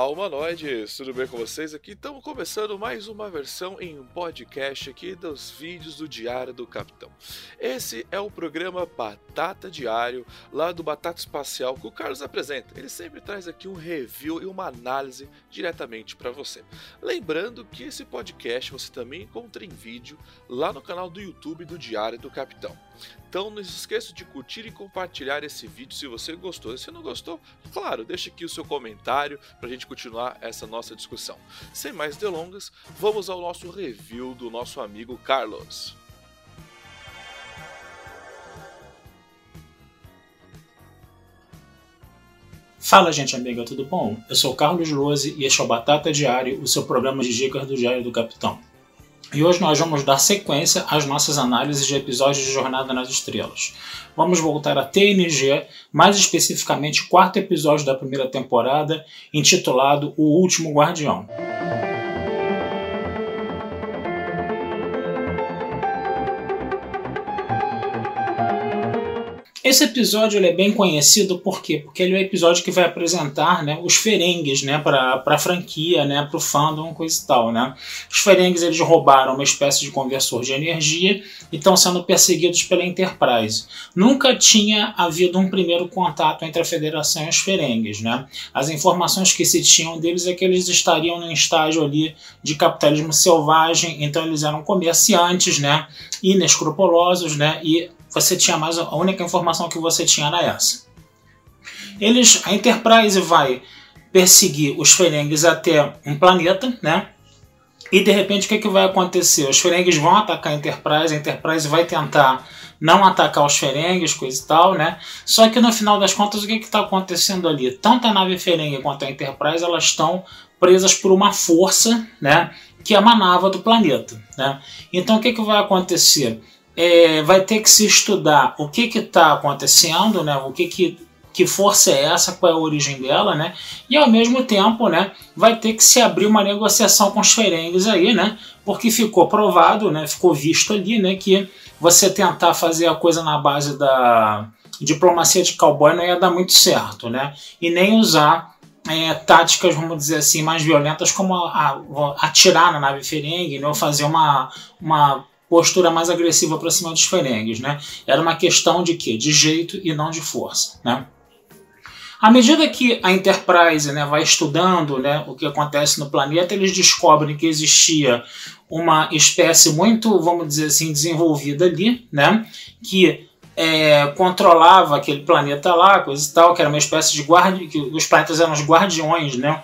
Olá, humanoides! Tudo bem com vocês? Aqui estamos começando mais uma versão em podcast aqui dos vídeos do Diário do Capitão. Esse é o programa Batata Diário, lá do Batata Espacial, que o Carlos apresenta. Ele sempre traz aqui um review e uma análise diretamente para você. Lembrando que esse podcast você também encontra em vídeo lá no canal do YouTube do Diário do Capitão. Então não se esqueça de curtir e compartilhar esse vídeo se você gostou. Se não gostou, claro, deixe aqui o seu comentário para a gente continuar essa nossa discussão. Sem mais delongas, vamos ao nosso review do nosso amigo Carlos. Fala, gente amiga, tudo bom? Eu sou Carlos Rose e este é o Batata Diário, o seu programa de dicas do Diário do Capitão. E hoje nós vamos dar sequência às nossas análises de episódios de Jornada nas Estrelas. Vamos voltar a TNG, mais especificamente o quarto episódio da primeira temporada, intitulado O Último Guardião. Esse episódio é bem conhecido por quê? Porque ele é o episódio que vai apresentar né, os Ferengues né, para a franquia, né, para o fandom, coisa e tal. Né? Os Ferengues eles roubaram uma espécie de conversor de energia e estão sendo perseguidos pela Enterprise. Nunca tinha havido um primeiro contato entre a Federação e os Ferengues. Né? As informações que se tinham deles é que eles estariam num estágio ali de capitalismo selvagem, então eles eram comerciantes, né, inescrupulosos, né, e você tinha mais a única informação que você tinha era essa. Eles, a Enterprise vai perseguir os Ferengues até um planeta, né? E de repente o que, é que vai acontecer? Os Ferengues vão atacar a Enterprise, a Enterprise vai tentar não atacar os Ferengues, coisa e tal, né? Só que no final das contas o que está acontecendo ali? Tanto a nave Ferengue quanto a Enterprise elas estão presas por uma força, né? Que emanava do planeta, né? Então o que, é que vai acontecer? É, vai ter que se estudar o que está acontecendo, né? O que, que, que força é essa, qual é a origem dela, né? E ao mesmo tempo, né? Vai ter que se abrir uma negociação com os ferengues aí, né? Porque ficou provado, né? Ficou visto ali, né? Que você tentar fazer a coisa na base da diplomacia de cowboy não ia dar muito certo, né? E nem usar é, táticas, vamos dizer assim, mais violentas, como a, a, atirar na nave Ferengue, né, ou fazer uma, uma postura mais agressiva para cima dos Ferengues, né? Era uma questão de quê? De jeito e não de força, né? À medida que a Enterprise né, vai estudando né, o que acontece no planeta, eles descobrem que existia uma espécie muito, vamos dizer assim, desenvolvida ali, né, que é, controlava aquele planeta lá, coisa e tal, que era uma espécie de guarda, que os planetas eram os guardiões né,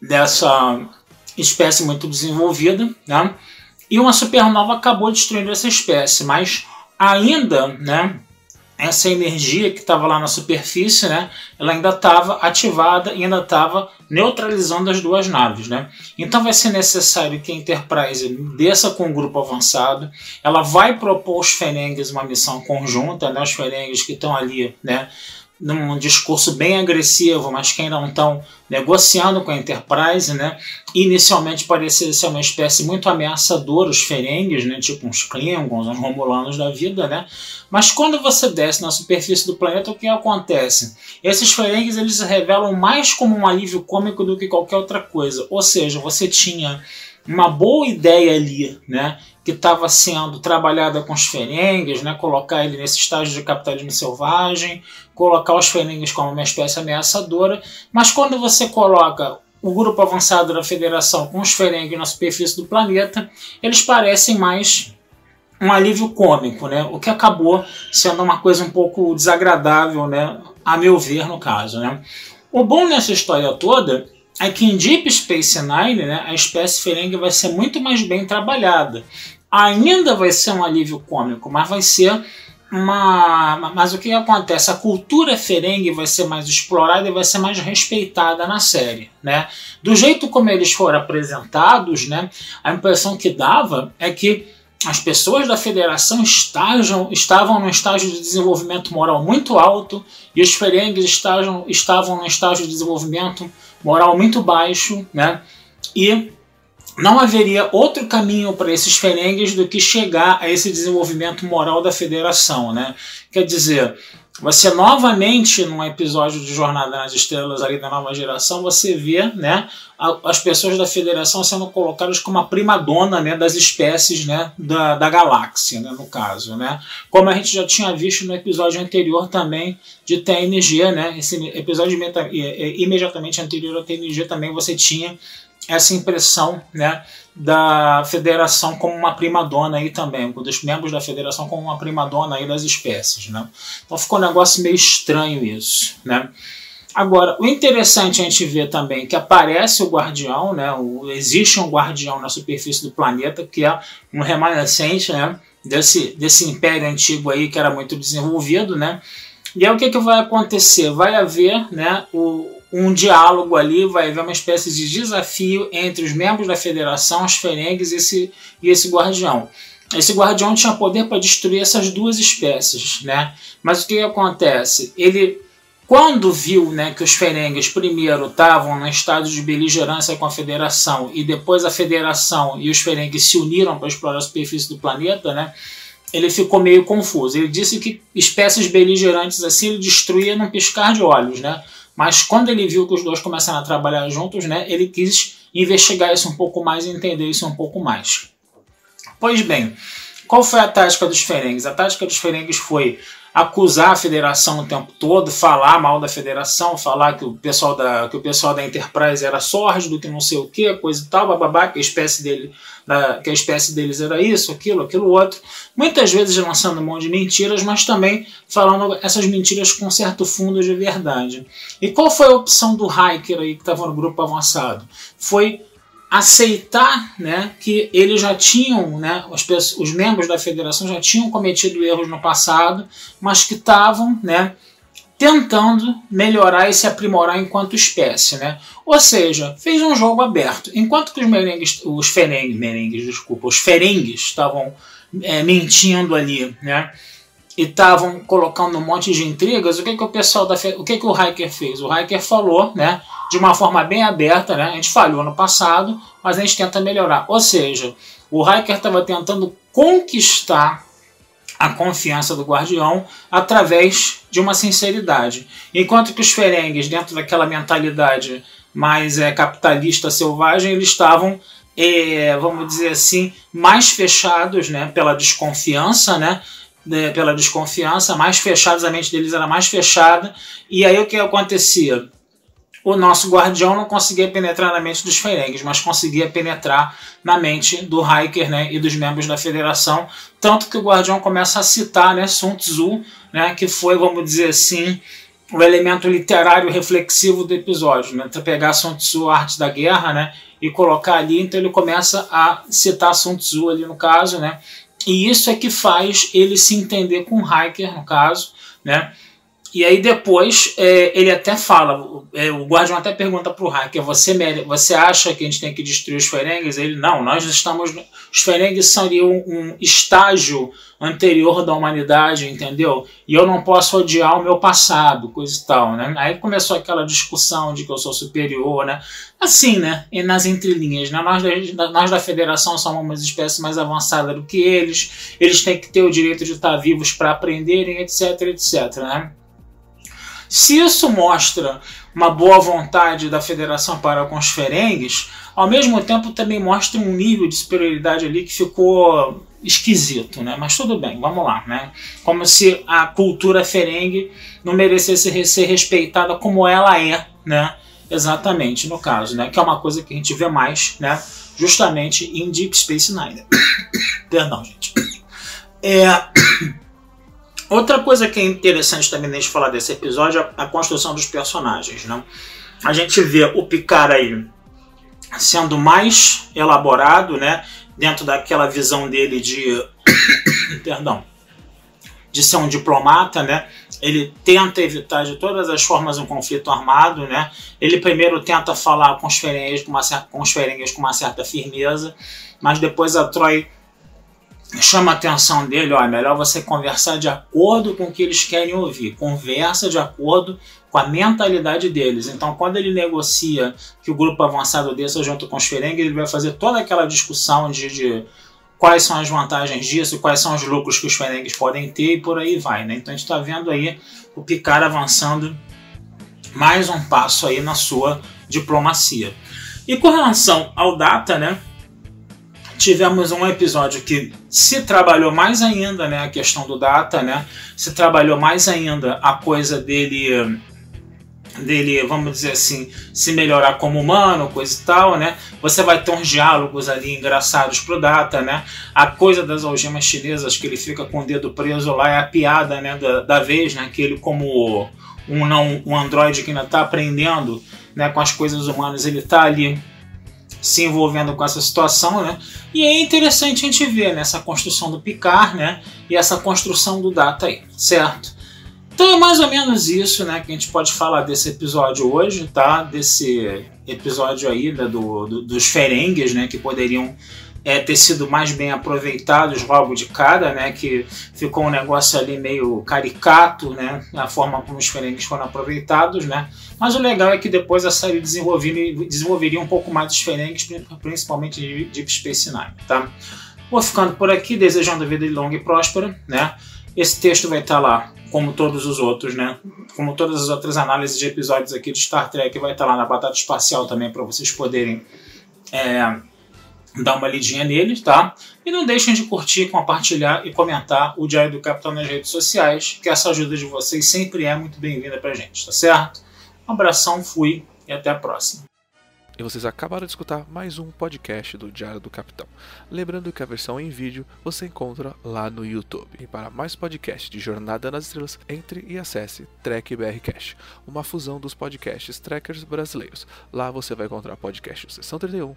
dessa espécie muito desenvolvida, né, e uma supernova acabou destruindo essa espécie, mas ainda, né, essa energia que estava lá na superfície, né, ela ainda estava ativada e ainda estava neutralizando as duas naves, né? Então vai ser necessário que a Enterprise desça com um grupo avançado. Ela vai propor os Ferengues uma missão conjunta, né? Os Ferengues que estão ali, né? Num discurso bem agressivo, mas que ainda não estão negociando com a Enterprise, né? Inicialmente parecia ser uma espécie muito ameaçadora, os Ferengues, né? Tipo uns Klingons, uns Romulanos da vida, né? Mas quando você desce na superfície do planeta, o que acontece? Esses Ferengues eles se revelam mais como um alívio cômico do que qualquer outra coisa. Ou seja, você tinha uma boa ideia ali, né? Que estava sendo trabalhada com os ferengues, né, colocar ele nesse estágio de capitalismo selvagem, colocar os ferengues como uma espécie ameaçadora, mas quando você coloca o grupo avançado da federação com os ferengues na superfície do planeta, eles parecem mais um alívio cômico, né, o que acabou sendo uma coisa um pouco desagradável, né, a meu ver no caso. Né. O bom nessa história toda que em Deep Space Nine, né, a espécie Ferengue vai ser muito mais bem trabalhada. Ainda vai ser um alívio cômico, mas vai ser uma. Mas o que acontece? A cultura Ferengue vai ser mais explorada e vai ser mais respeitada na série. Né? Do jeito como eles foram apresentados, né, a impressão que dava é que as pessoas da federação estajam, estavam num estágio de desenvolvimento moral muito alto e os ferengues estavam, estavam num estágio de desenvolvimento moral muito baixo, né? E não haveria outro caminho para esses ferengues do que chegar a esse desenvolvimento moral da federação, né? Quer dizer, você novamente, num episódio de Jornada nas Estrelas ali da nova geração, você vê né, as pessoas da federação sendo colocadas como a primadona né, das espécies né, da, da galáxia, né, no caso. Né? Como a gente já tinha visto no episódio anterior também de TNG, né, esse episódio imediatamente anterior ao TNG também você tinha essa impressão né, da federação como uma primadona aí também, dos membros da federação como uma primadona aí das espécies. Né? Então ficou um negócio meio estranho isso. Né? Agora, o interessante a gente ver também que aparece o guardião, né? O, existe um guardião na superfície do planeta que é um remanescente né? desse, desse império antigo aí que era muito desenvolvido. Né? E aí o que, que vai acontecer? Vai haver né, o, um diálogo ali, vai haver uma espécie de desafio entre os membros da federação, os ferengues e esse, e esse guardião. Esse guardião tinha poder para destruir essas duas espécies, né? Mas o que, acontece? Ele, quando viu né, que os ferengues primeiro estavam no estado de beligerância com a federação e depois a federação e os ferengues se uniram para explorar a superfície do planeta, né? Ele ficou meio confuso. Ele disse que espécies beligerantes assim ele destruía num piscar de olhos, né? Mas quando ele viu que os dois começaram a trabalhar juntos, né, ele quis investigar isso um pouco mais e entender isso um pouco mais. Pois bem, qual foi a tática dos Ferengues? A tática dos Ferengues foi acusar a federação o tempo todo, falar mal da federação, falar que o pessoal da, que o pessoal da Enterprise era sórdido, que não sei o que, coisa e tal, bababá, que a espécie dele, da, que a espécie deles era isso, aquilo, aquilo outro. Muitas vezes lançando monte de mentiras, mas também falando essas mentiras com certo fundo de verdade. E qual foi a opção do Hiker aí que estava no grupo avançado? Foi aceitar né, que eles já tinham, né, os, os membros da federação já tinham cometido erros no passado, mas que estavam né, tentando melhorar e se aprimorar enquanto espécie. Né? Ou seja, fez um jogo aberto. Enquanto que os merengues, os ferengues, merengues, desculpa, os ferengues estavam é, mentindo ali, né? e estavam colocando um monte de intrigas, o que, que o pessoal da o que, que o Hiker fez? O Hiker falou, né, de uma forma bem aberta, né, a gente falhou no passado, mas a gente tenta melhorar. Ou seja, o Hiker estava tentando conquistar a confiança do guardião através de uma sinceridade. Enquanto que os ferengues, dentro daquela mentalidade mais é, capitalista selvagem, eles estavam é, vamos dizer assim, mais fechados né, pela desconfiança, né, pela desconfiança, mais fechados, a mente deles era mais fechada. E aí o que acontecia? O nosso guardião não conseguia penetrar na mente dos Ferengues, mas conseguia penetrar na mente do Hiker né, e dos membros da federação. Tanto que o guardião começa a citar né, Sun Tzu, né, que foi, vamos dizer assim, o elemento literário reflexivo do episódio. Né? Então, pegar Sun Tzu, Arte da Guerra, né, e colocar ali, então ele começa a citar Sun Tzu ali no caso, né, e isso é que faz ele se entender com o Hiker, no caso, né? E aí depois é, ele até fala, é, o Guardião até pergunta para o Hiker, você, você acha que a gente tem que destruir os Ferengues? Ele, não, nós estamos... Os Ferengues seriam um, um estágio anterior da humanidade, entendeu? E eu não posso odiar o meu passado, coisa e tal, né? Aí começou aquela discussão de que eu sou superior, né? Assim, né? E nas entrelinhas, né? Nós, nós da Federação somos uma espécie mais avançada do que eles, eles têm que ter o direito de estar vivos para aprenderem, etc, etc, né? Se isso mostra uma boa vontade da federação para com os ferengues, ao mesmo tempo também mostra um nível de superioridade ali que ficou esquisito, né? Mas tudo bem, vamos lá, né? Como se a cultura ferengue não merecesse ser respeitada como ela é, né? Exatamente, no caso, né? Que é uma coisa que a gente vê mais, né? Justamente em Deep Space Nine. Perdão, gente. É... Outra coisa que é interessante também a gente falar desse episódio é a construção dos personagens. Né? A gente vê o Picard aí sendo mais elaborado, né? dentro daquela visão dele de. perdão. De ser um diplomata, né? Ele tenta evitar de todas as formas um conflito armado, né? Ele primeiro tenta falar com os ferengues com com uma certa firmeza, mas depois a Troy chama a atenção dele, ó, é melhor você conversar de acordo com o que eles querem ouvir. Conversa de acordo com a mentalidade deles. Então, quando ele negocia que o grupo avançado desça junto com os Ferengues, ele vai fazer toda aquela discussão de, de, quais são as vantagens disso, quais são os lucros que os Ferengues podem ter e por aí vai. Né? Então, a gente está vendo aí o Picard avançando mais um passo aí na sua diplomacia. E com relação ao Data, né? Tivemos um episódio que se trabalhou mais ainda né, a questão do data, né? Se trabalhou mais ainda a coisa dele dele, vamos dizer assim, se melhorar como humano, coisa e tal, né? Você vai ter uns diálogos ali engraçados pro Data, né? A coisa das algemas chinesas, que ele fica com o dedo preso lá, é a piada, né, da, da vez, né? Que ele como um não um androide que ainda está aprendendo, né, com as coisas humanas, ele está ali se envolvendo com essa situação, né? E é interessante a gente ver nessa né, construção do Picard, né? E essa construção do Data aí, certo? Então é mais ou menos isso, né? Que a gente pode falar desse episódio hoje, tá? Desse episódio aí né, do, do, dos Ferengues, né? Que poderiam é, ter sido mais bem aproveitados logo de cara, né? Que ficou um negócio ali meio caricato, né? A forma como os Ferengues foram aproveitados, né? Mas o legal é que depois a série desenvolveria, desenvolveria um pouco mais dos Ferengues, principalmente de Deep Space Nine, tá? Vou ficando por aqui, desejando vida longa e próspera, né? Esse texto vai estar lá, como todos os outros, né? Como todas as outras análises de episódios aqui de Star Trek, vai estar lá na Batata Espacial também para vocês poderem é, dar uma lidinha neles, tá? E não deixem de curtir, compartilhar e comentar o Diário do Capitão nas redes sociais, que essa ajuda de vocês sempre é muito bem-vinda pra gente, tá certo? Um abração, fui e até a próxima. E vocês acabaram de escutar mais um podcast do Diário do Capitão. Lembrando que a versão em vídeo você encontra lá no YouTube. E para mais podcasts de Jornada nas Estrelas, entre e acesse Trek BR Cash, uma fusão dos podcasts trackers brasileiros. Lá você vai encontrar podcasts Sessão 31,